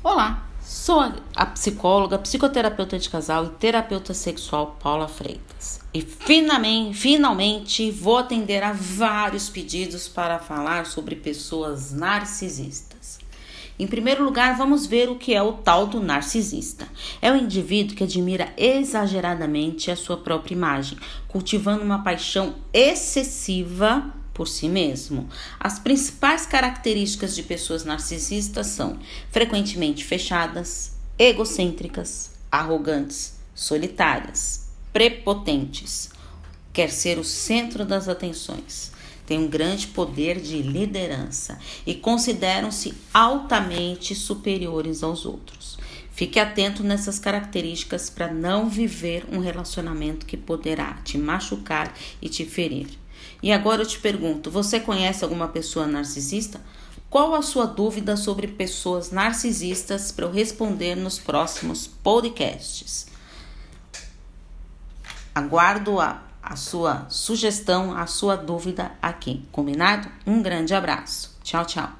Olá, sou a psicóloga, psicoterapeuta de casal e terapeuta sexual Paula Freitas. E finalmente, finalmente vou atender a vários pedidos para falar sobre pessoas narcisistas. Em primeiro lugar, vamos ver o que é o tal do narcisista. É o indivíduo que admira exageradamente a sua própria imagem, cultivando uma paixão excessiva por si mesmo. As principais características de pessoas narcisistas são frequentemente fechadas, egocêntricas, arrogantes, solitárias, prepotentes, quer ser o centro das atenções, tem um grande poder de liderança e consideram-se altamente superiores aos outros. Fique atento nessas características para não viver um relacionamento que poderá te machucar e te ferir. E agora eu te pergunto: você conhece alguma pessoa narcisista? Qual a sua dúvida sobre pessoas narcisistas para eu responder nos próximos podcasts? Aguardo a, a sua sugestão, a sua dúvida aqui. Combinado? Um grande abraço. Tchau, tchau.